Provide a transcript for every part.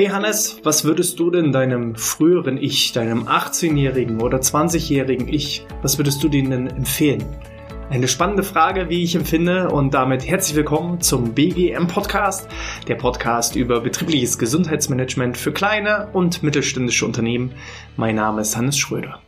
Hey Hannes, was würdest du denn deinem früheren Ich, deinem 18-jährigen oder 20-jährigen Ich, was würdest du denen denn empfehlen? Eine spannende Frage, wie ich empfinde, und damit herzlich willkommen zum BGM Podcast, der Podcast über betriebliches Gesundheitsmanagement für kleine und mittelständische Unternehmen. Mein Name ist Hannes Schröder.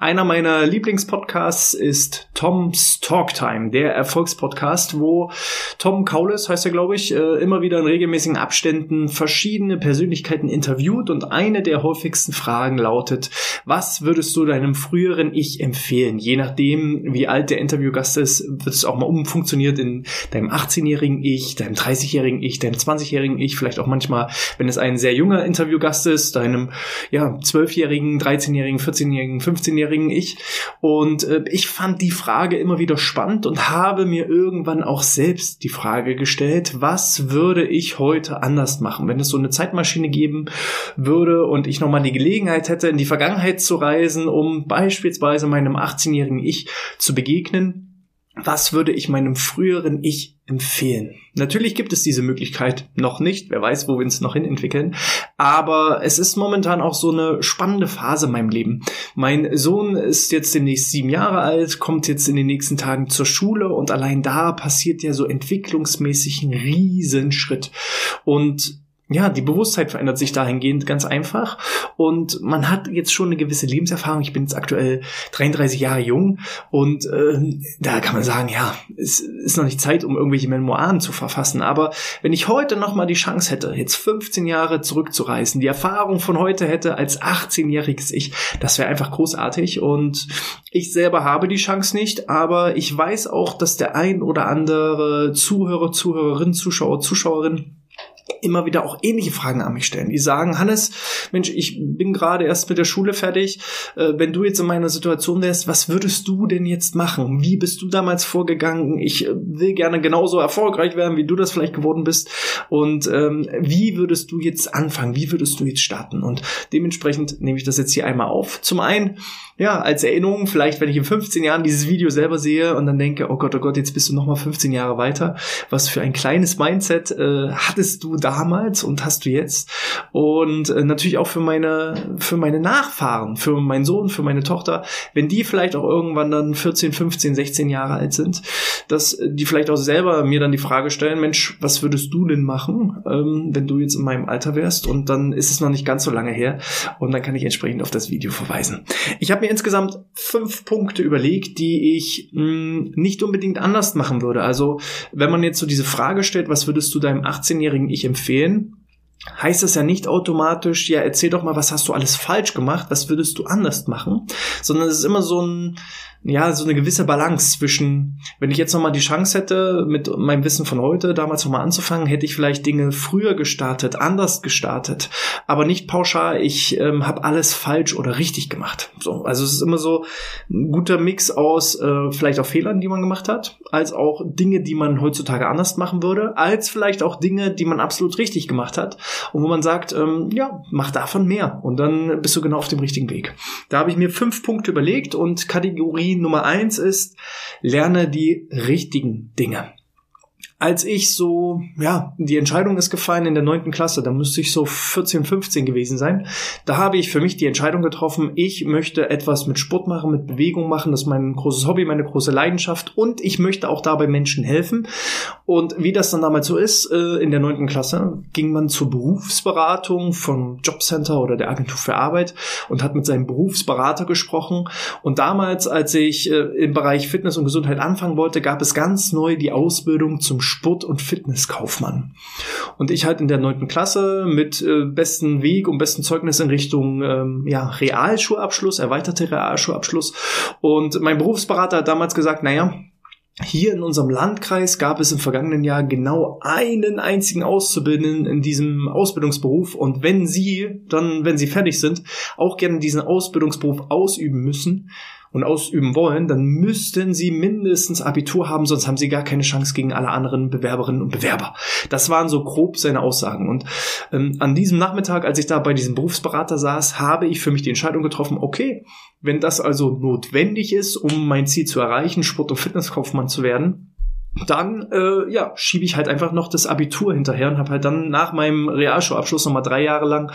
Einer meiner Lieblingspodcasts ist Tom's Talktime, der Erfolgspodcast, wo Tom Kaules, heißt er glaube ich, äh, immer wieder in regelmäßigen Abständen verschiedene Persönlichkeiten interviewt und eine der häufigsten Fragen lautet, was würdest du deinem früheren Ich empfehlen? Je nachdem, wie alt der Interviewgast ist, wird es auch mal umfunktioniert in deinem 18-jährigen Ich, deinem 30-jährigen Ich, deinem 20-jährigen Ich, vielleicht auch manchmal, wenn es ein sehr junger Interviewgast ist, deinem ja, 12-jährigen, 13-jährigen, 14-jährigen, 15-jährigen 15-jährigen Ich. Und äh, ich fand die Frage immer wieder spannend und habe mir irgendwann auch selbst die Frage gestellt, was würde ich heute anders machen, wenn es so eine Zeitmaschine geben würde und ich nochmal die Gelegenheit hätte, in die Vergangenheit zu reisen, um beispielsweise meinem 18-jährigen Ich zu begegnen was würde ich meinem früheren Ich empfehlen? Natürlich gibt es diese Möglichkeit noch nicht. Wer weiß, wo wir uns noch hin entwickeln. Aber es ist momentan auch so eine spannende Phase in meinem Leben. Mein Sohn ist jetzt demnächst sieben Jahre alt, kommt jetzt in den nächsten Tagen zur Schule und allein da passiert ja so entwicklungsmäßig ein Riesenschritt. Und ja, die Bewusstheit verändert sich dahingehend ganz einfach. Und man hat jetzt schon eine gewisse Lebenserfahrung. Ich bin jetzt aktuell 33 Jahre jung und äh, da kann man sagen, ja, es ist noch nicht Zeit, um irgendwelche Memoiren zu verfassen. Aber wenn ich heute nochmal die Chance hätte, jetzt 15 Jahre zurückzureisen, die Erfahrung von heute hätte als 18-jähriges Ich, das wäre einfach großartig. Und ich selber habe die Chance nicht, aber ich weiß auch, dass der ein oder andere Zuhörer, Zuhörerin, Zuschauer, Zuschauerin immer wieder auch ähnliche Fragen an mich stellen. Die sagen, Hannes, Mensch, ich bin gerade erst mit der Schule fertig. Äh, wenn du jetzt in meiner Situation wärst, was würdest du denn jetzt machen? Wie bist du damals vorgegangen? Ich äh, will gerne genauso erfolgreich werden, wie du das vielleicht geworden bist. Und ähm, wie würdest du jetzt anfangen? Wie würdest du jetzt starten? Und dementsprechend nehme ich das jetzt hier einmal auf. Zum einen, ja, als Erinnerung, vielleicht, wenn ich in 15 Jahren dieses Video selber sehe und dann denke, oh Gott, oh Gott, jetzt bist du noch mal 15 Jahre weiter. Was für ein kleines Mindset äh, hattest du damals und hast du jetzt? Und äh, natürlich auch für meine, für meine Nachfahren, für meinen Sohn, für meine Tochter, wenn die vielleicht auch irgendwann dann 14, 15, 16 Jahre alt sind, dass die vielleicht auch selber mir dann die Frage stellen, Mensch, was würdest du denn machen, ähm, wenn du jetzt in meinem Alter wärst? Und dann ist es noch nicht ganz so lange her und dann kann ich entsprechend auf das Video verweisen. Ich habe mir insgesamt fünf Punkte überlegt, die ich mh, hm, nicht unbedingt anders machen würde. Also wenn man jetzt so diese Frage stellt, was würdest du deinem 18-jährigen Ich empfehlen? Heißt das ja nicht automatisch, ja, erzähl doch mal, was hast du alles falsch gemacht, was würdest du anders machen, sondern es ist immer so ein, ja, so eine gewisse Balance zwischen, wenn ich jetzt nochmal die Chance hätte, mit meinem Wissen von heute damals nochmal anzufangen, hätte ich vielleicht Dinge früher gestartet, anders gestartet, aber nicht pauschal, ich ähm, habe alles falsch oder richtig gemacht. So, also es ist immer so ein guter Mix aus äh, vielleicht auch Fehlern, die man gemacht hat, als auch Dinge, die man heutzutage anders machen würde, als vielleicht auch Dinge, die man absolut richtig gemacht hat und wo man sagt, ähm, ja, mach davon mehr und dann bist du genau auf dem richtigen Weg. Da habe ich mir fünf Punkte überlegt und Kategorie Nummer eins ist, lerne die richtigen Dinge als ich so, ja, die Entscheidung ist gefallen in der neunten Klasse, da müsste ich so 14, 15 gewesen sein. Da habe ich für mich die Entscheidung getroffen, ich möchte etwas mit Sport machen, mit Bewegung machen, das ist mein großes Hobby, meine große Leidenschaft und ich möchte auch dabei Menschen helfen. Und wie das dann damals so ist, äh, in der neunten Klasse ging man zur Berufsberatung vom Jobcenter oder der Agentur für Arbeit und hat mit seinem Berufsberater gesprochen. Und damals, als ich äh, im Bereich Fitness und Gesundheit anfangen wollte, gab es ganz neu die Ausbildung zum Sport- und Fitnesskaufmann. Und ich halt in der neunten Klasse mit äh, besten Weg und besten Zeugnis in Richtung ähm, ja, Realschulabschluss, erweiterte Realschulabschluss. Und mein Berufsberater hat damals gesagt, naja, hier in unserem Landkreis gab es im vergangenen Jahr genau einen einzigen Auszubildenden in diesem Ausbildungsberuf. Und wenn Sie dann, wenn Sie fertig sind, auch gerne diesen Ausbildungsberuf ausüben müssen, und ausüben wollen, dann müssten sie mindestens Abitur haben, sonst haben sie gar keine Chance gegen alle anderen Bewerberinnen und Bewerber. Das waren so grob seine Aussagen. Und ähm, an diesem Nachmittag, als ich da bei diesem Berufsberater saß, habe ich für mich die Entscheidung getroffen, okay, wenn das also notwendig ist, um mein Ziel zu erreichen, Sport- und Fitnesskaufmann zu werden, dann äh, ja schiebe ich halt einfach noch das Abitur hinterher und habe halt dann nach meinem Realschulabschluss nochmal drei Jahre lang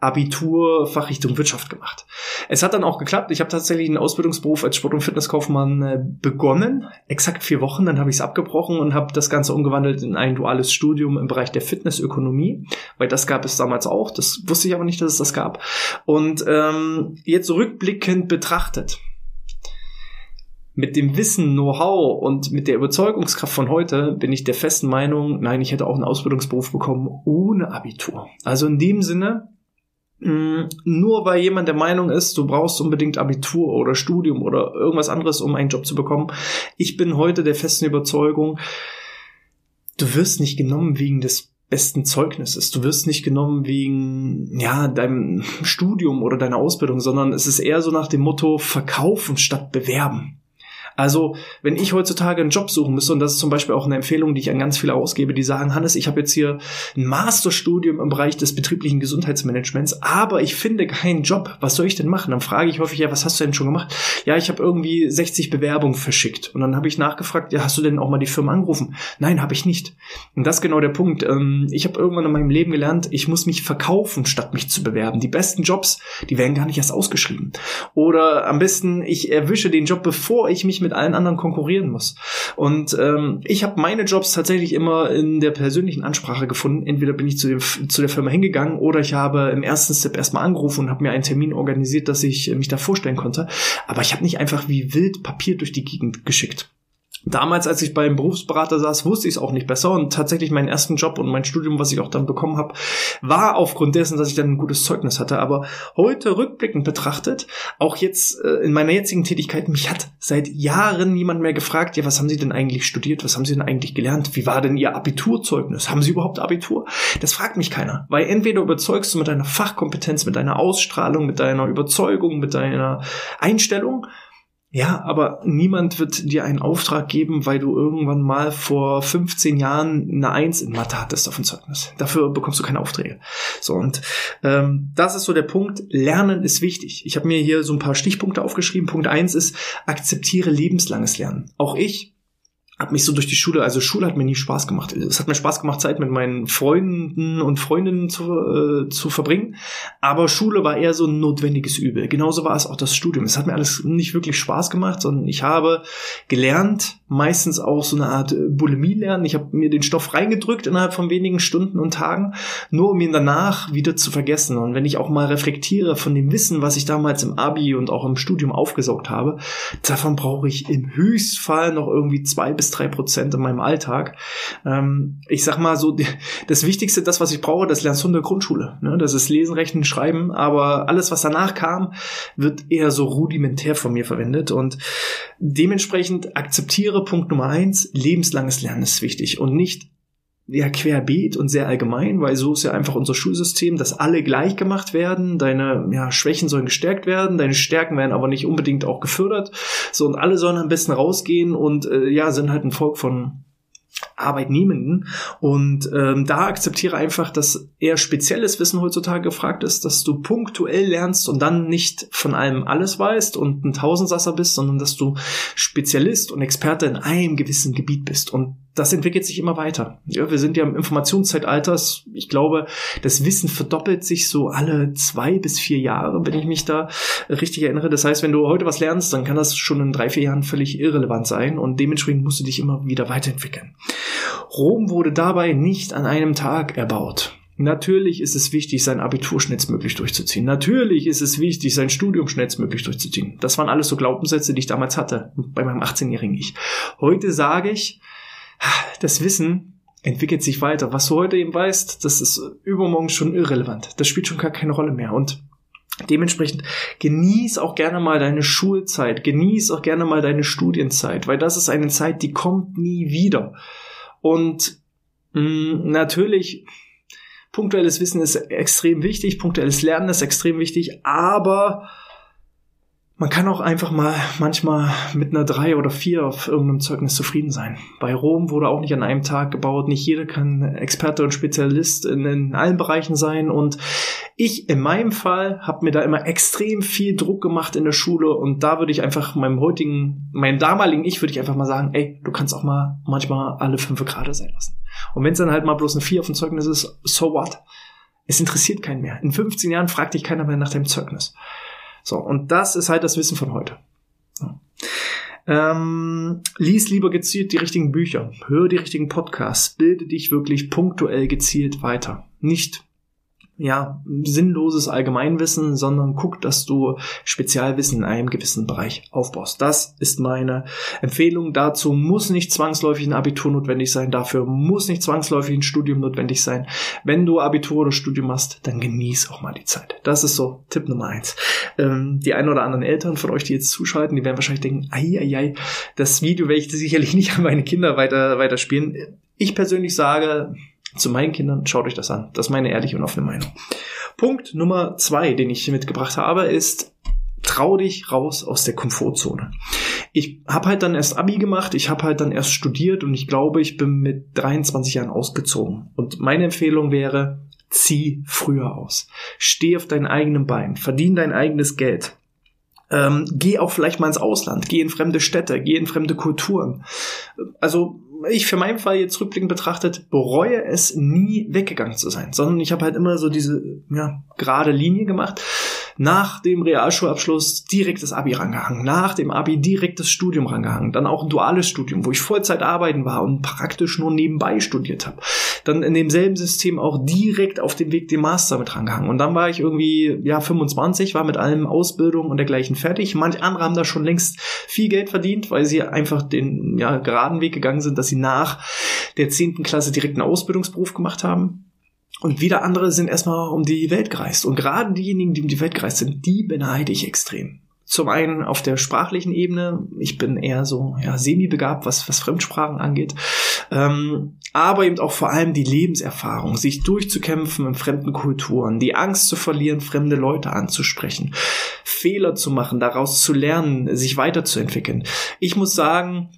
Abitur Fachrichtung Wirtschaft gemacht. Es hat dann auch geklappt. Ich habe tatsächlich einen Ausbildungsberuf als Sport- und Fitnesskaufmann äh, begonnen, exakt vier Wochen. Dann habe ich es abgebrochen und habe das Ganze umgewandelt in ein duales Studium im Bereich der Fitnessökonomie, weil das gab es damals auch. Das wusste ich aber nicht, dass es das gab. Und ähm, jetzt rückblickend betrachtet mit dem Wissen, Know-how und mit der Überzeugungskraft von heute bin ich der festen Meinung, nein, ich hätte auch einen Ausbildungsberuf bekommen ohne Abitur. Also in dem Sinne, mm, nur weil jemand der Meinung ist, du brauchst unbedingt Abitur oder Studium oder irgendwas anderes, um einen Job zu bekommen. Ich bin heute der festen Überzeugung, du wirst nicht genommen wegen des besten Zeugnisses. Du wirst nicht genommen wegen, ja, deinem Studium oder deiner Ausbildung, sondern es ist eher so nach dem Motto verkaufen statt bewerben. Also, wenn ich heutzutage einen Job suchen müsste, und das ist zum Beispiel auch eine Empfehlung, die ich an ganz viele ausgebe, die sagen, Hannes, ich habe jetzt hier ein Masterstudium im Bereich des betrieblichen Gesundheitsmanagements, aber ich finde keinen Job. Was soll ich denn machen? Dann frage ich häufig, ja, was hast du denn schon gemacht? Ja, ich habe irgendwie 60 Bewerbungen verschickt. Und dann habe ich nachgefragt, ja, hast du denn auch mal die Firma angerufen? Nein, habe ich nicht. Und das ist genau der Punkt. Ähm, ich habe irgendwann in meinem Leben gelernt, ich muss mich verkaufen, statt mich zu bewerben. Die besten Jobs, die werden gar nicht erst ausgeschrieben. Oder am besten, ich erwische den Job, bevor ich mich mit allen anderen konkurrieren muss. Und ähm, ich habe meine Jobs tatsächlich immer in der persönlichen Ansprache gefunden. Entweder bin ich zu, dem, zu der Firma hingegangen oder ich habe im ersten Step erstmal angerufen und habe mir einen Termin organisiert, dass ich mich da vorstellen konnte. Aber ich habe nicht einfach wie wild Papier durch die Gegend geschickt. Damals, als ich beim Berufsberater saß, wusste ich es auch nicht besser und tatsächlich meinen ersten Job und mein Studium, was ich auch dann bekommen habe, war aufgrund dessen, dass ich dann ein gutes Zeugnis hatte. Aber heute rückblickend betrachtet, auch jetzt äh, in meiner jetzigen Tätigkeit, mich hat seit Jahren niemand mehr gefragt, ja, was haben Sie denn eigentlich studiert? Was haben Sie denn eigentlich gelernt? Wie war denn Ihr Abiturzeugnis? Haben Sie überhaupt Abitur? Das fragt mich keiner, weil entweder überzeugst du mit deiner Fachkompetenz, mit deiner Ausstrahlung, mit deiner Überzeugung, mit deiner Einstellung ja, aber niemand wird dir einen Auftrag geben, weil du irgendwann mal vor 15 Jahren eine Eins in Mathe hattest auf dem Zeugnis. Dafür bekommst du keine Aufträge. So, und ähm, das ist so der Punkt. Lernen ist wichtig. Ich habe mir hier so ein paar Stichpunkte aufgeschrieben. Punkt eins ist, akzeptiere lebenslanges Lernen. Auch ich habe mich so durch die Schule, also Schule hat mir nie Spaß gemacht. Es hat mir Spaß gemacht, Zeit mit meinen Freunden und Freundinnen zu, äh, zu verbringen. Aber Schule war eher so ein notwendiges Übel. Genauso war es auch das Studium. Es hat mir alles nicht wirklich Spaß gemacht, sondern ich habe gelernt, meistens auch so eine Art äh, Bulimie lernen. Ich habe mir den Stoff reingedrückt innerhalb von wenigen Stunden und Tagen, nur um ihn danach wieder zu vergessen. Und wenn ich auch mal reflektiere von dem Wissen, was ich damals im Abi und auch im Studium aufgesaugt habe, davon brauche ich im Höchstfall noch irgendwie zwei bis drei Prozent in meinem Alltag. Ähm, ich sag mal so, das Wichtigste, das, was ich brauche, das lernst du in der Grundschule. Ne? Das ist Lesen, Rechnen, Schreiben, aber alles, was danach kam, wird eher so rudimentär von mir verwendet und dementsprechend akzeptiere Punkt Nummer eins, lebenslanges Lernen ist wichtig und nicht ja querbeet und sehr allgemein, weil so ist ja einfach unser Schulsystem, dass alle gleich gemacht werden, deine ja, Schwächen sollen gestärkt werden, deine Stärken werden aber nicht unbedingt auch gefördert, so und alle sollen am besten rausgehen und äh, ja, sind halt ein Volk von Arbeitnehmenden. Und ähm, da akzeptiere einfach, dass eher spezielles Wissen heutzutage gefragt ist, dass du punktuell lernst und dann nicht von allem alles weißt und ein Tausendsasser bist, sondern dass du Spezialist und Experte in einem gewissen Gebiet bist. Und das entwickelt sich immer weiter. Ja, wir sind ja im Informationszeitalter. Ich glaube, das Wissen verdoppelt sich so alle zwei bis vier Jahre, wenn ich mich da richtig erinnere. Das heißt, wenn du heute was lernst, dann kann das schon in drei, vier Jahren völlig irrelevant sein und dementsprechend musst du dich immer wieder weiterentwickeln. Rom wurde dabei nicht an einem Tag erbaut. Natürlich ist es wichtig, sein Abitur schnellstmöglich durchzuziehen. Natürlich ist es wichtig, sein Studium schnellstmöglich durchzuziehen. Das waren alles so Glaubenssätze, die ich damals hatte, bei meinem 18-jährigen Ich. Heute sage ich, das Wissen entwickelt sich weiter. Was du heute eben weißt, das ist übermorgen schon irrelevant. Das spielt schon gar keine Rolle mehr. Und Dementsprechend genieß auch gerne mal deine Schulzeit, genieß auch gerne mal deine Studienzeit, weil das ist eine Zeit, die kommt nie wieder. Und mh, mm, natürlich, punktuelles Wissen ist extrem wichtig, punktuelles Lernen ist extrem wichtig, aber man kann auch einfach mal manchmal mit einer drei oder vier auf irgendeinem Zeugnis zufrieden sein. Bei Rom wurde auch nicht an einem Tag gebaut. Nicht jeder kann Experte und Spezialist in, in allen Bereichen sein. Und ich in meinem Fall habe mir da immer extrem viel Druck gemacht in der Schule. Und da würde ich einfach meinem heutigen, meinem damaligen Ich würde ich einfach mal sagen, ey, du kannst auch mal manchmal alle fünf Grade sein lassen. Und wenn es dann halt mal bloß eine vier auf dem Zeugnis ist, so what? Es interessiert keinen mehr. In 15 Jahren fragt dich keiner mehr nach deinem Zeugnis. So, und das ist halt das Wissen von heute. Ja. Ähm, lies lieber gezielt die richtigen Bücher, hör die richtigen Podcasts, bilde dich wirklich punktuell gezielt weiter. Nicht ja, sinnloses Allgemeinwissen, sondern guck, dass du Spezialwissen in einem gewissen Bereich aufbaust. Das ist meine Empfehlung. Dazu muss nicht zwangsläufig ein Abitur notwendig sein. Dafür muss nicht zwangsläufig ein Studium notwendig sein. Wenn du Abitur oder Studium hast, dann genieß auch mal die Zeit. Das ist so Tipp Nummer eins. Ähm, die ein oder anderen Eltern von euch, die jetzt zuschalten, die werden wahrscheinlich denken, ei, ei, ei, das Video werde ich sicherlich nicht an meine Kinder weiter, weiter spielen. Ich persönlich sage, zu meinen Kindern, schaut euch das an. Das ist meine ehrliche und offene Meinung. Punkt Nummer zwei, den ich mitgebracht habe, ist, trau dich raus aus der Komfortzone. Ich habe halt dann erst Abi gemacht, ich habe halt dann erst studiert und ich glaube, ich bin mit 23 Jahren ausgezogen. Und meine Empfehlung wäre, zieh früher aus. Steh auf deinen eigenen Beinen, verdien dein eigenes Geld. Ähm, geh auch vielleicht mal ins Ausland, geh in fremde Städte, geh in fremde Kulturen. Also ich für meinen Fall jetzt rückblickend betrachtet bereue es nie weggegangen zu sein, sondern ich habe halt immer so diese ja, gerade Linie gemacht nach dem Realschulabschluss direkt das Abi rangehangen, nach dem Abi direkt das Studium rangehangen, dann auch ein duales Studium, wo ich Vollzeit arbeiten war und praktisch nur nebenbei studiert habe. Dann in demselben System auch direkt auf dem Weg den Master mit rangehangen. Und dann war ich irgendwie, ja, 25, war mit allem Ausbildung und dergleichen fertig. Manche andere haben da schon längst viel Geld verdient, weil sie einfach den ja, geraden Weg gegangen sind, dass sie nach der zehnten Klasse direkt einen Ausbildungsberuf gemacht haben. Und wieder andere sind erstmal um die Welt gereist. Und gerade diejenigen, die um die Welt gereist sind, die beneide ich extrem. Zum einen auf der sprachlichen Ebene. Ich bin eher so ja, semi-begabt, was, was Fremdsprachen angeht. Ähm, aber eben auch vor allem die Lebenserfahrung, sich durchzukämpfen in fremden Kulturen, die Angst zu verlieren, fremde Leute anzusprechen, Fehler zu machen, daraus zu lernen, sich weiterzuentwickeln. Ich muss sagen,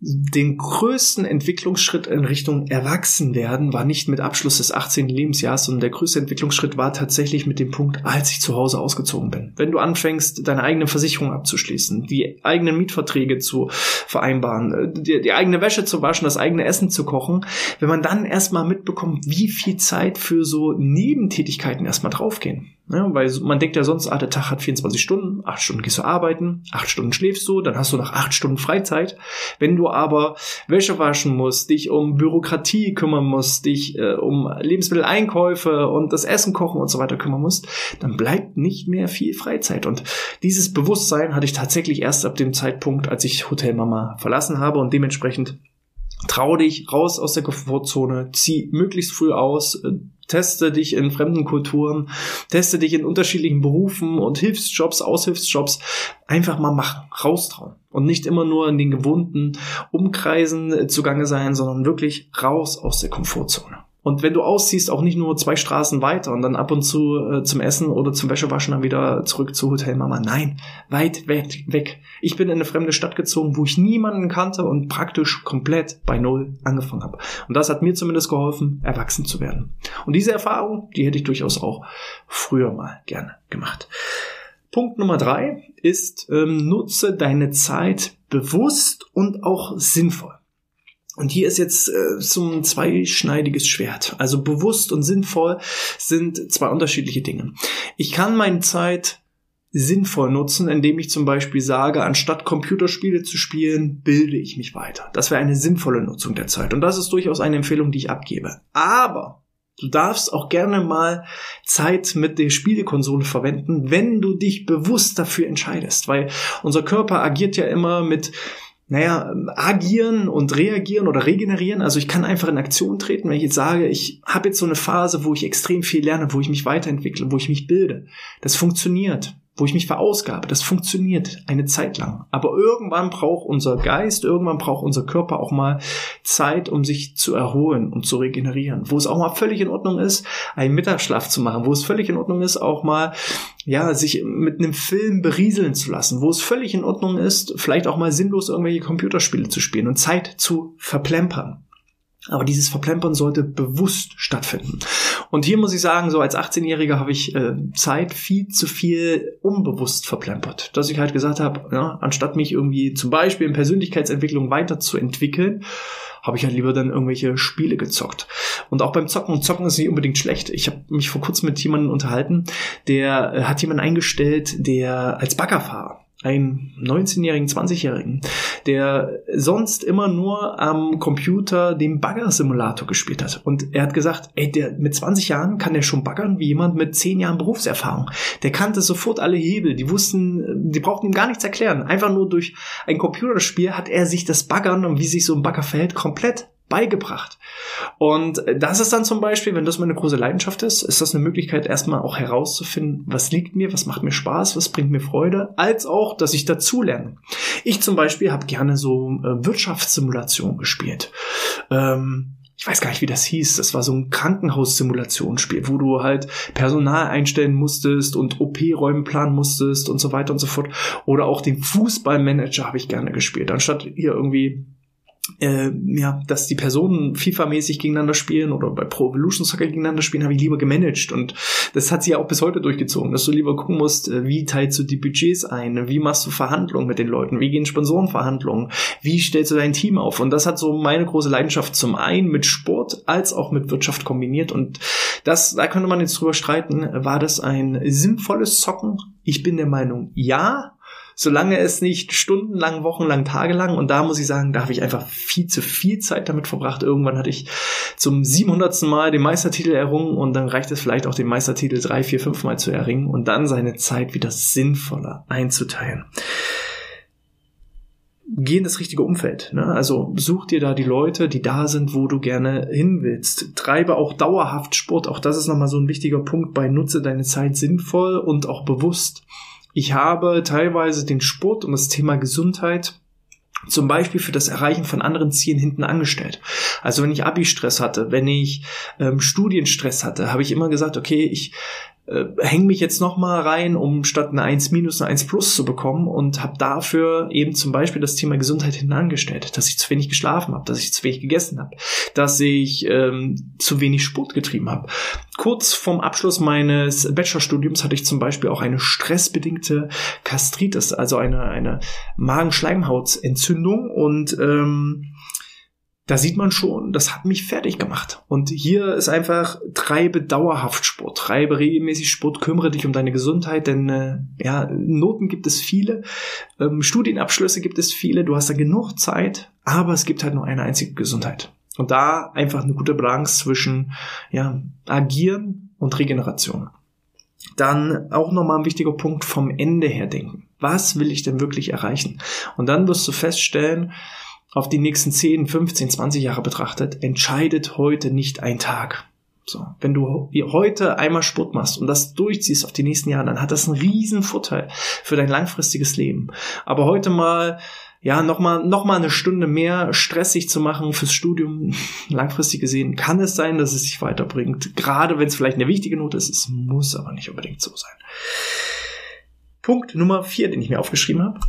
den größten Entwicklungsschritt in Richtung Erwachsenwerden war nicht mit Abschluss des 18. Lebensjahres, sondern der größte Entwicklungsschritt war tatsächlich mit dem Punkt, als ich zu Hause ausgezogen bin. Wenn du anfängst, deine eigene Versicherung abzuschließen, die eigenen Mietverträge zu vereinbaren, äh, die, die eigene Wäsche zu waschen, das eigene Essen zu kochen, wenn man dann erstmal mitbekommt, wie viel Zeit für so Nebentätigkeiten erstmal draufgehen. Ja, weil man denkt ja sonst, ah, der Tag hat 24 Stunden, acht Stunden gehst du arbeiten, acht Stunden schläfst du, dann hast du noch acht Stunden Freizeit. Wenn du aber Wäsche waschen musst, dich um Bürokratie kümmern musst, dich äh, um Lebensmitteleinkäufe und das Essen kochen und so weiter kümmern musst, dann bleibt nicht mehr viel Freizeit. Und dieses Bewusstsein hatte ich tatsächlich erst ab dem Zeitpunkt, als ich Hotel Mama verlassen habe und dementsprechend trau dich raus aus der Komfortzone, zieh möglichst früh aus, äh, teste dich in fremden Kulturen, teste dich in unterschiedlichen Berufen und Hilfsjobs, Aushilfsjobs. Einfach mal machen, raustrauen. Und nicht immer nur in den gewohnten Umkreisen äh, zugange sein, sondern wirklich raus aus der Komfortzone. Und wenn du ausziehst, auch nicht nur zwei Straßen weiter und dann ab und zu äh, zum Essen oder zum Wäschewaschen dann wieder zurück zu Hotel Mama. Nein, weit weg, weg. Ich bin in eine fremde Stadt gezogen, wo ich niemanden kannte und praktisch komplett bei Null angefangen habe. Und das hat mir zumindest geholfen, erwachsen zu werden. Und diese Erfahrung, die hätte ich durchaus auch früher mal gerne gemacht. Punkt Nummer drei ist, ähm, nutze deine Zeit bewusst und auch sinnvoll. Und hier ist jetzt äh, so ein zweischneidiges Schwert. Also bewusst und sinnvoll sind zwei unterschiedliche Dinge. Ich kann meine Zeit sinnvoll nutzen, indem ich zum Beispiel sage, anstatt Computerspiele zu spielen, bilde ich mich weiter. Das wäre eine sinnvolle Nutzung der Zeit. Und das ist durchaus eine Empfehlung, die ich abgebe. Aber du darfst auch gerne mal Zeit mit der Spielekonsole verwenden, wenn du dich bewusst dafür entscheidest. Weil unser Körper agiert ja immer mit naja, agieren und reagieren oder regenerieren. Also ich kann einfach in Aktion treten, wenn ich jetzt sage, ich habe jetzt so eine Phase, wo ich extrem viel lerne, wo ich mich weiterentwickle, wo ich mich bilde. Das funktioniert. Wo ich mich verausgabe. Das funktioniert eine Zeit lang. Aber irgendwann braucht unser Geist, irgendwann braucht unser Körper auch mal Zeit, um sich zu erholen und zu regenerieren. Wo es auch mal völlig in Ordnung ist, einen Mittagsschlaf zu machen. Wo es völlig in Ordnung ist, auch mal, ja, sich mit einem Film berieseln zu lassen. Wo es völlig in Ordnung ist, vielleicht auch mal sinnlos irgendwelche Computerspiele zu spielen und Zeit zu verplempern. Aber dieses Verplempern sollte bewusst stattfinden. Und hier muss ich sagen, so als 18-Jähriger habe ich äh, Zeit viel zu viel unbewusst verplempert. Dass ich halt gesagt habe, ja, anstatt mich irgendwie zum Beispiel in Persönlichkeitsentwicklung weiterzuentwickeln, habe ich halt lieber dann irgendwelche Spiele gezockt. Und auch beim Zocken, Zocken ist nicht unbedingt schlecht. Ich habe mich vor kurzem mit jemandem unterhalten, der äh, hat jemanden eingestellt, der als Baggerfahrer einen 19-jährigen, 20-jährigen, der sonst immer nur am Computer den Bagger-Simulator gespielt hat. Und er hat gesagt, ey, der mit 20 Jahren kann der schon baggern wie jemand mit 10 Jahren Berufserfahrung. Der kannte sofort alle Hebel. Die wussten, die brauchten ihm gar nichts erklären. Einfach nur durch ein Computerspiel hat er sich das Baggern und wie sich so ein Bagger verhält komplett beigebracht. Und das ist dann zum Beispiel, wenn das meine große Leidenschaft ist, ist das eine Möglichkeit, erstmal auch herauszufinden, was liegt mir, was macht mir Spaß, was bringt mir Freude, als auch, dass ich dazulerne. Ich zum Beispiel habe gerne so äh, Wirtschaftssimulation gespielt. Ähm, ich weiß gar nicht, wie das hieß. Das war so ein Krankenhaussimulationsspiel, wo du halt Personal einstellen musstest und OP-Räume planen musstest und so weiter und so fort. Oder auch den Fußballmanager habe ich gerne gespielt, anstatt hier irgendwie äh, ja, dass die Personen FIFA-mäßig gegeneinander spielen oder bei Pro Evolution Soccer gegeneinander spielen, habe ich lieber gemanagt. Und das hat sie ja auch bis heute durchgezogen, dass du lieber gucken musst, äh, wie teilst du die Budgets ein, wie machst du Verhandlungen mit den Leuten, wie gehen Sponsorenverhandlungen, wie stellst du dein Team auf. Und das hat so meine große Leidenschaft zum einen mit Sport als auch mit Wirtschaft kombiniert. Und das, da könnte man jetzt drüber streiten, war das ein sinnvolles Zocken? Ich bin der Meinung, ja, solange es nicht stundenlang, wochenlang, tagelang und da muss ich sagen, da habe ich einfach viel zu viel Zeit damit verbracht. Irgendwann hatte ich zum 700. Mal den Meistertitel errungen und dann reicht es vielleicht auch den Meistertitel drei, vier, fünf Mal zu erringen und dann seine Zeit wieder sinnvoller einzuteilen geh in das richtige Umfeld. Ne? Also such dir da die Leute, die da sind, wo du gerne hin willst. Treibe auch dauerhaft Sport. Auch das ist nochmal so ein wichtiger Punkt bei Nutze deine Zeit sinnvoll und auch bewusst. Ich habe teilweise den Sport und das Thema Gesundheit zum Beispiel für das Erreichen von anderen Zielen hinten angestellt. Also wenn ich Abi-Stress hatte, wenn ich ähm, Studienstress hatte, habe ich immer gesagt, okay, ich äh, hänge mich jetzt noch mal rein, um statt eine 1 minus eine 1 plus zu bekommen und habe dafür eben zum Beispiel das Thema Gesundheit hinten angestellt, dass ich zu wenig geschlafen habe, dass ich zu wenig gegessen habe, dass ich ähm, zu wenig Sport getrieben habe. Kurz vorm Abschluss meines Bachelorstudiums hatte ich zum Beispiel auch eine stressbedingte Gastritis, also eine, eine Magenschleimhautentzündung und ähm, da sieht man schon, das hat mich fertig gemacht. Und hier ist einfach, treibe dauerhaft Sport, treibe regelmäßig Sport, kümmere dich um deine Gesundheit, denn äh, ja, Noten gibt es viele, ähm, Studienabschlüsse gibt es viele, du hast da genug Zeit, aber es gibt halt nur eine einzige Gesundheit. Und da einfach eine gute Balance zwischen ja, Agieren und Regeneration. Dann auch nochmal ein wichtiger Punkt vom Ende her denken. Was will ich denn wirklich erreichen? Und dann wirst du feststellen, auf die nächsten 10, 15, 20 Jahre betrachtet, entscheidet heute nicht ein Tag. So, wenn du heute einmal Sport machst und das durchziehst auf die nächsten Jahre, dann hat das einen riesen Vorteil für dein langfristiges Leben. Aber heute mal, ja, nochmal, noch mal eine Stunde mehr stressig zu machen fürs Studium, langfristig gesehen, kann es sein, dass es sich weiterbringt. Gerade wenn es vielleicht eine wichtige Note ist, es muss aber nicht unbedingt so sein. Punkt Nummer vier, den ich mir aufgeschrieben habe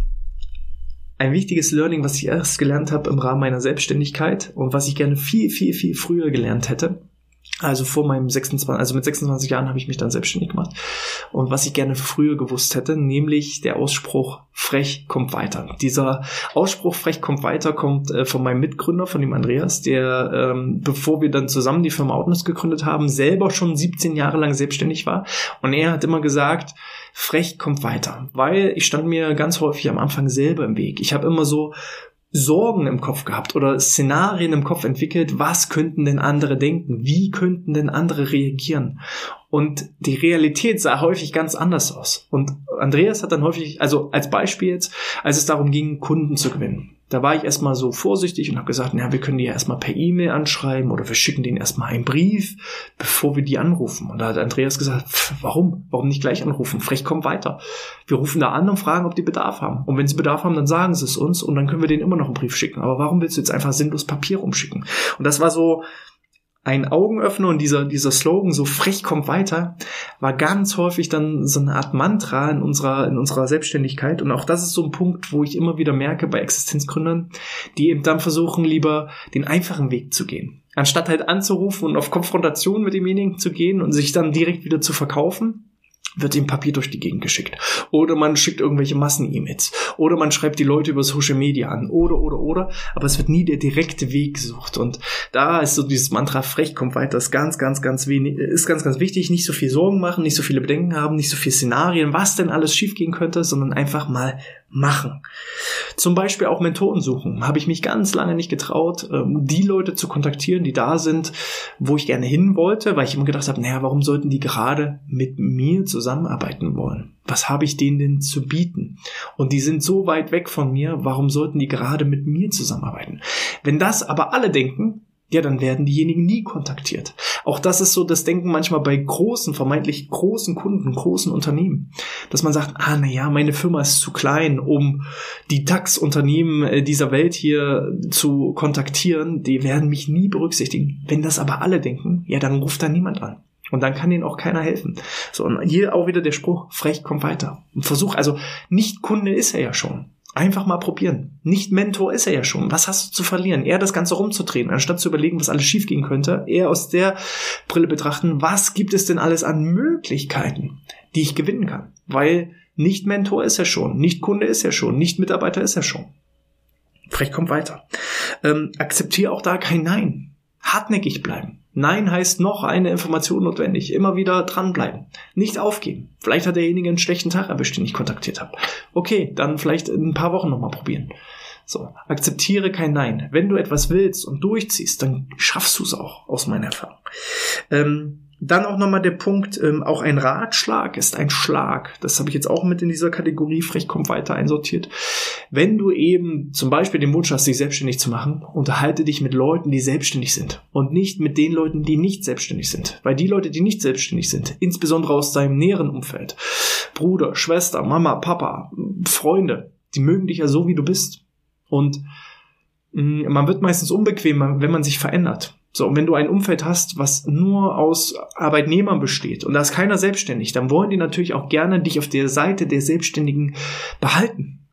ein wichtiges Learning, was ich erst gelernt habe im Rahmen meiner Selbstständigkeit und was ich gerne viel, viel, viel früher gelernt hätte. Also vor meinem 26, also mit 26 Jahren habe ich mich dann selbstständig gemacht. Und was ich gerne früher gewusst hätte, nämlich der Ausspruch frech kommt weiter. Dieser Ausspruch frech kommt weiter kommt äh, von meinem Mitgründer, von dem Andreas, der, ähm, bevor wir dann zusammen die Firma Outness gegründet haben, selber schon 17 Jahre lang selbstständig war. Und er hat immer gesagt, frech kommt weiter. Weil ich stand mir ganz häufig am Anfang selber im Weg. Ich habe immer so Sorgen im Kopf gehabt oder Szenarien im Kopf entwickelt, was könnten denn andere denken, wie könnten denn andere reagieren. Und die Realität sah häufig ganz anders aus. Und Andreas hat dann häufig, also als Beispiel jetzt, als es darum ging, Kunden zu gewinnen. Da war ich erstmal so vorsichtig und habe gesagt, na, wir können die ja erstmal per E-Mail anschreiben oder wir schicken denen erstmal einen Brief, bevor wir die anrufen. Und da hat Andreas gesagt, pff, warum? Warum nicht gleich anrufen? Frech kommt weiter. Wir rufen da an und fragen, ob die Bedarf haben. Und wenn sie Bedarf haben, dann sagen sie es uns und dann können wir denen immer noch einen Brief schicken. Aber warum willst du jetzt einfach sinnlos Papier rumschicken? Und das war so, ein Augenöffner und dieser, dieser Slogan, so frech kommt weiter, war ganz häufig dann so eine Art Mantra in unserer, in unserer Selbstständigkeit. Und auch das ist so ein Punkt, wo ich immer wieder merke bei Existenzgründern, die eben dann versuchen, lieber den einfachen Weg zu gehen. Anstatt halt anzurufen und auf Konfrontation mit demjenigen zu gehen und sich dann direkt wieder zu verkaufen, wird ihm Papier durch die Gegend geschickt. Oder man schickt irgendwelche Massen-E-Mails. Oder man schreibt die Leute über Social Media an. Oder, oder, oder. Aber es wird nie der direkte Weg gesucht. Und da ist so dieses Mantra frech kommt weiter. Ist ganz, ganz, ganz wenig, ist ganz, ganz wichtig. Nicht so viel Sorgen machen, nicht so viele Bedenken haben, nicht so viele Szenarien, was denn alles schiefgehen könnte, sondern einfach mal machen. Zum Beispiel auch Mentoren suchen. Habe ich mich ganz lange nicht getraut, ähm, die Leute zu kontaktieren, die da sind, wo ich gerne hin wollte, weil ich immer gedacht habe, naja, warum sollten die gerade mit mir zusammenarbeiten wollen? Was habe ich denen denn zu bieten? Und die sind so weit weg von mir, warum sollten die gerade mit mir zusammenarbeiten? Wenn das aber alle denken, ja, dann werden diejenigen nie kontaktiert. Auch das ist so das Denken manchmal bei großen, vermeintlich großen Kunden, großen Unternehmen, dass man sagt, ah, na ja, meine Firma ist zu klein, um die DAX-Unternehmen äh, dieser Welt hier zu kontaktieren. Die werden mich nie berücksichtigen. Wenn das aber alle denken, ja, dann ruft da niemand an. Und dann kann ihnen auch keiner helfen. So, und hier auch wieder der Spruch, frech, komm weiter. Und versuch, also nicht Kunde ist er ja schon. Einfach mal probieren. Nicht Mentor ist er ja schon. Was hast du zu verlieren? Eher das Ganze rumzudrehen, anstatt zu überlegen, was alles schiefgehen könnte. Eher aus der Brille betrachten, was gibt es denn alles an Möglichkeiten, die ich gewinnen kann? Weil nicht Mentor ist er schon, nicht Kunde ist er schon, nicht Mitarbeiter ist er schon. Vielleicht kommt weiter. Ähm, akzeptiere auch da kein Nein. Hartnäckig bleiben. Nein heißt noch eine Information notwendig. Immer wieder dranbleiben. Nicht aufgeben. Vielleicht hat derjenige einen schlechten Tag erwischt, den ich kontaktiert habe. Okay, dann vielleicht in ein paar Wochen nochmal probieren. So, akzeptiere kein Nein. Wenn du etwas willst und durchziehst, dann schaffst du es auch, aus meiner Erfahrung. Ähm, dann auch nochmal der Punkt, ähm, auch ein Ratschlag ist ein Schlag. Das habe ich jetzt auch mit in dieser Kategorie frech kommt weiter einsortiert. Wenn du eben zum Beispiel den Wunsch hast, dich selbstständig zu machen, unterhalte dich mit Leuten, die selbstständig sind und nicht mit den Leuten, die nicht selbstständig sind. Weil die Leute, die nicht selbstständig sind, insbesondere aus deinem näheren Umfeld, Bruder, Schwester, Mama, Papa, Freunde, die mögen dich ja so, wie du bist. Und mm, man wird meistens unbequem, wenn man sich verändert. So, und wenn du ein Umfeld hast, was nur aus Arbeitnehmern besteht und da ist keiner selbstständig, dann wollen die natürlich auch gerne dich auf der Seite der Selbstständigen behalten.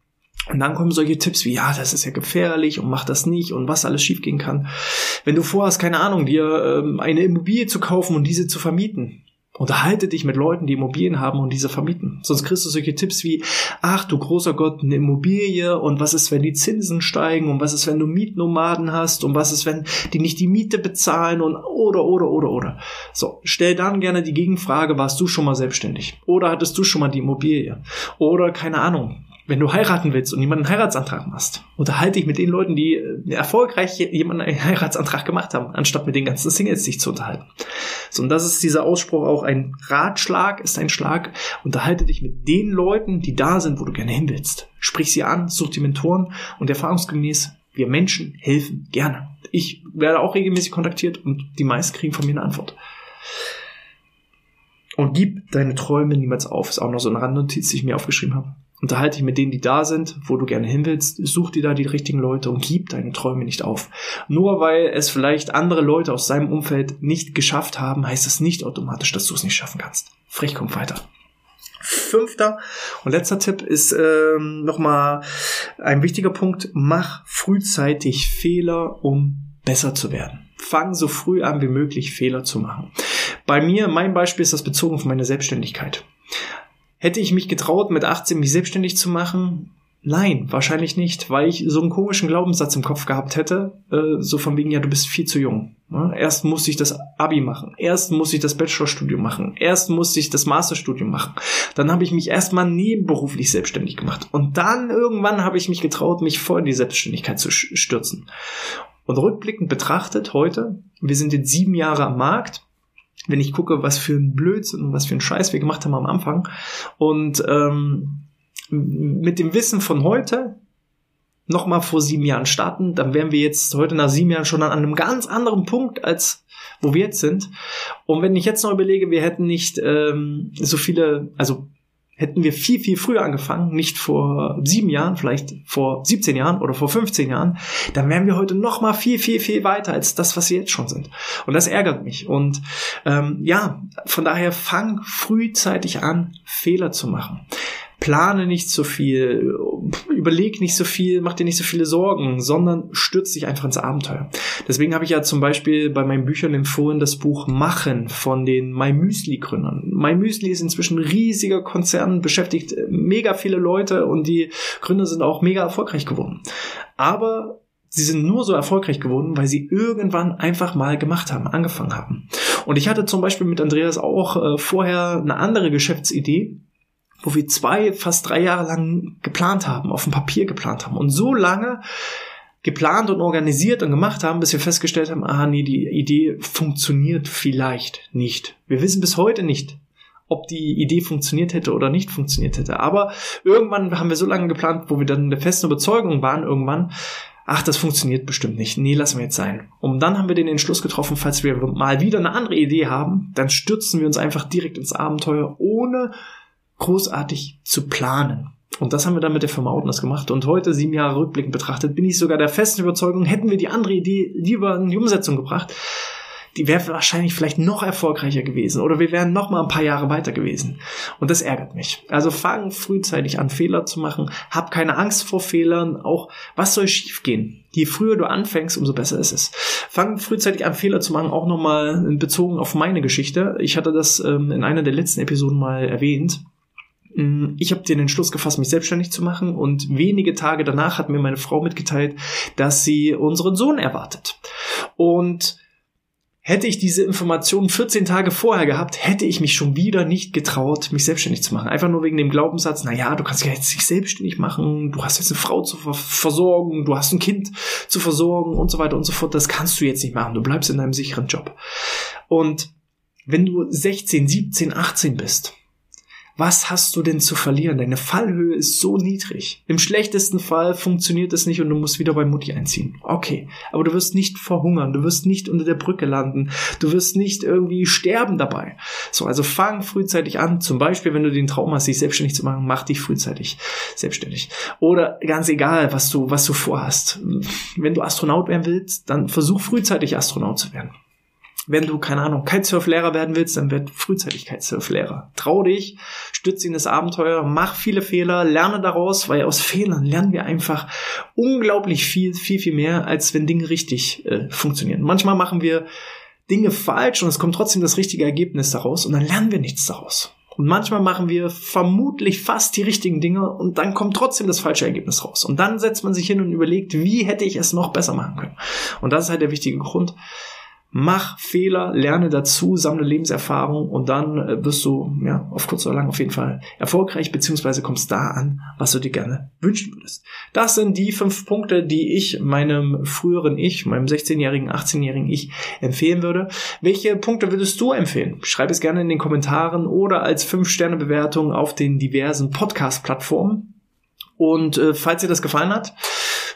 Und dann kommen solche Tipps wie, ja, das ist ja gefährlich und mach das nicht und was alles schiefgehen kann. Wenn du vorhast, keine Ahnung, dir ähm, eine Immobilie zu kaufen und diese zu vermieten, Unterhalte dich mit Leuten, die Immobilien haben und diese vermieten. Sonst kriegst du solche Tipps wie, ach du großer Gott, eine Immobilie und was ist, wenn die Zinsen steigen und was ist, wenn du Mietnomaden hast und was ist, wenn die nicht die Miete bezahlen und oder, oder, oder, oder. So, stell dann gerne die Gegenfrage, warst du schon mal selbstständig? Oder hattest du schon mal die Immobilie? Oder keine Ahnung, wenn du heiraten willst und jemanden einen Heiratsantrag machst, unterhalte dich mit den Leuten, die äh, erfolgreich jemanden einen Heiratsantrag gemacht haben, anstatt mit den ganzen Singles sich zu unterhalten. So, und das ist dieser Ausspruch auch ein Ratschlag, ist ein Schlag. Unterhalte dich mit den Leuten, die da sind, wo du gerne hin willst. Sprich sie an, such die Mentoren und erfahrungsgemäß, wir Menschen helfen gerne. Ich werde auch regelmäßig kontaktiert und die meisten kriegen von mir eine Antwort. Und gib deine Träume niemals auf. Ist auch noch so eine Randnotiz, die ich mir aufgeschrieben habe. Unterhalte dich mit denen, die da sind, wo du gerne hin willst. Such dir da die richtigen Leute und gib deine Träume nicht auf. Nur weil es vielleicht andere Leute aus seinem Umfeld nicht geschafft haben, heißt das nicht automatisch, dass du es nicht schaffen kannst. Frech kommt weiter. Fünfter und letzter Tipp ist ähm, nochmal ein wichtiger Punkt. Mach frühzeitig Fehler, um besser zu werden. Fang so früh an wie möglich Fehler zu machen. Bei mir, mein Beispiel ist das bezogen auf meine Selbstständigkeit. Hätte ich mich getraut, mit 18 mich selbstständig zu machen? Nein, wahrscheinlich nicht, weil ich so einen komischen Glaubenssatz im Kopf gehabt hätte, äh, so von wegen, ja, du bist viel zu jung. Ne? Erst muss ich das Abi machen, erst muss ich das Bachelorstudium machen, erst muss ich das Masterstudium machen. Dann habe ich mich erstmal nebenberuflich selbstständig gemacht. Und dann irgendwann habe ich mich getraut, mich voll in die Selbstständigkeit zu stürzen. Und rückblickend betrachtet heute, wir sind jetzt sieben Jahre am Markt, wenn ich gucke, was für ein Blödsinn und was für ein Scheiß wir gemacht haben am Anfang. Und ähm, mit dem Wissen von heute nochmal vor sieben Jahren starten, dann wären wir jetzt heute nach sieben Jahren schon an einem ganz anderen Punkt, als wo wir jetzt sind. Und wenn ich jetzt noch überlege, wir hätten nicht ähm, so viele, also hätten wir viel, viel früher angefangen, nicht vor sieben Jahren, vielleicht vor 17 Jahren oder vor 15 Jahren, dann wären wir heute noch mal viel, viel, viel weiter als das, was wir jetzt schon sind. Und das ärgert mich. Und ähm, ja, von daher fang frühzeitig an, Fehler zu machen plane nicht so viel, überleg nicht so viel, mach dir nicht so viele Sorgen, sondern stürz dich einfach ins Abenteuer. Deswegen habe ich ja zum Beispiel bei meinen Büchern empfohlen das Buch Machen von den My Müsli Gründern. My Müsli ist inzwischen ein riesiger Konzern, beschäftigt mega viele Leute und die Gründer sind auch mega erfolgreich geworden. Aber sie sind nur so erfolgreich geworden, weil sie irgendwann einfach mal gemacht haben, angefangen haben. Und ich hatte zum Beispiel mit Andreas auch äh, vorher eine andere Geschäftsidee, wo wir zwei, fast drei Jahre lang geplant haben, auf dem Papier geplant haben und so lange geplant und organisiert und gemacht haben, bis wir festgestellt haben, ah nee, die Idee funktioniert vielleicht nicht. Wir wissen bis heute nicht, ob die Idee funktioniert hätte oder nicht funktioniert hätte. Aber irgendwann haben wir so lange geplant, wo wir dann der festen Überzeugung waren, irgendwann, ach, das funktioniert bestimmt nicht. Nee, lassen wir jetzt sein. Und dann haben wir den Entschluss getroffen, falls wir mal wieder eine andere Idee haben, dann stürzen wir uns einfach direkt ins Abenteuer, ohne großartig zu planen. Und das haben wir dann mit der Firma Outness gemacht. Und heute, sieben Jahre rückblickend betrachtet, bin ich sogar der festen Überzeugung, hätten wir die andere Idee lieber in die Umsetzung gebracht, die wäre wahrscheinlich vielleicht noch erfolgreicher gewesen oder wir wären noch mal ein paar Jahre weiter gewesen. Und das ärgert mich. Also fang frühzeitig an, Fehler zu machen. Hab keine Angst vor Fehlern. Auch was soll schiefgehen? Je früher du anfängst, umso besser ist es. Fang frühzeitig an, Fehler zu machen. Auch noch mal bezogen auf meine Geschichte. Ich hatte das ähm, in einer der letzten Episoden mal erwähnt ich habe den Entschluss gefasst, mich selbstständig zu machen und wenige Tage danach hat mir meine Frau mitgeteilt, dass sie unseren Sohn erwartet. Und Hätte ich diese Informationen 14 Tage vorher gehabt, hätte ich mich schon wieder nicht getraut, mich selbstständig zu machen. Einfach nur wegen dem Glaubenssatz, na ja, du kannst ja jetzt nicht selbstständig machen, du hast jetzt eine Frau zu versorgen, du hast ein Kind zu versorgen und so weiter und so fort. Das kannst du jetzt nicht machen. Du bleibst in deinem sicheren Job. Und wenn du 16, 17, 18 bist was hast du denn zu verlieren? Deine Fallhöhe ist so niedrig. Im schlechtesten Fall funktioniert es nicht und du musst wieder bei Mutti einziehen. Okay, aber du wirst nicht verhungern, du wirst nicht unter der Brücke landen, du wirst nicht irgendwie sterben dabei. So, also fang frühzeitig an. Zum Beispiel, wenn du den Traum hast, dich selbstständig zu machen, mach dich frühzeitig selbstständig. Oder ganz egal, was du, was du vorhast. Wenn du Astronaut werden willst, dann versuch frühzeitig Astronaut zu werden. Wenn du, keine Ahnung, Kitesurf-Lehrer werden willst, dann werd frühzeitig Kitesurf-Lehrer. Trau dich, stütz in das Abenteuer, mach viele Fehler, lerne daraus, weil aus Fehlern lernen wir einfach unglaublich viel, viel, viel mehr, als wenn Dinge richtig äh, funktionieren. Manchmal machen wir Dinge falsch und es kommt trotzdem das richtige Ergebnis daraus und dann lernen wir nichts daraus. Und manchmal machen wir vermutlich fast die richtigen Dinge und dann kommt trotzdem das falsche Ergebnis raus. Und dann setzt man sich hin und überlegt, wie hätte ich es noch besser machen können. Und das ist halt der wichtige Grund, mach Fehler, lerne dazu, sammle Lebenserfahrung und dann äh, wirst du ja auf kurz oder lang auf jeden Fall erfolgreich beziehungsweise kommst da an, was du dir gerne wünschen würdest. Das sind die fünf Punkte, die ich meinem früheren Ich, meinem 16-jährigen, 18-jährigen Ich empfehlen würde. Welche Punkte würdest du empfehlen? Schreib es gerne in den Kommentaren oder als 5-Sterne-Bewertung auf den diversen Podcast-Plattformen. Und äh, falls dir das gefallen hat,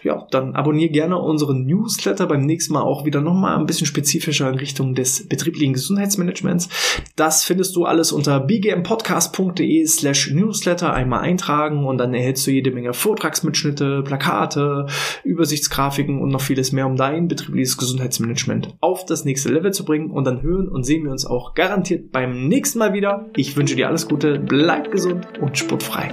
ja, dann abonniere gerne unseren Newsletter beim nächsten Mal auch wieder nochmal ein bisschen spezifischer in Richtung des betrieblichen Gesundheitsmanagements. Das findest du alles unter bgmpodcast.de slash Newsletter einmal eintragen und dann erhältst du jede Menge Vortragsmitschnitte, Plakate, Übersichtsgrafiken und noch vieles mehr, um dein betriebliches Gesundheitsmanagement auf das nächste Level zu bringen. Und dann hören und sehen wir uns auch garantiert beim nächsten Mal wieder. Ich wünsche dir alles Gute, bleib gesund und sportfrei.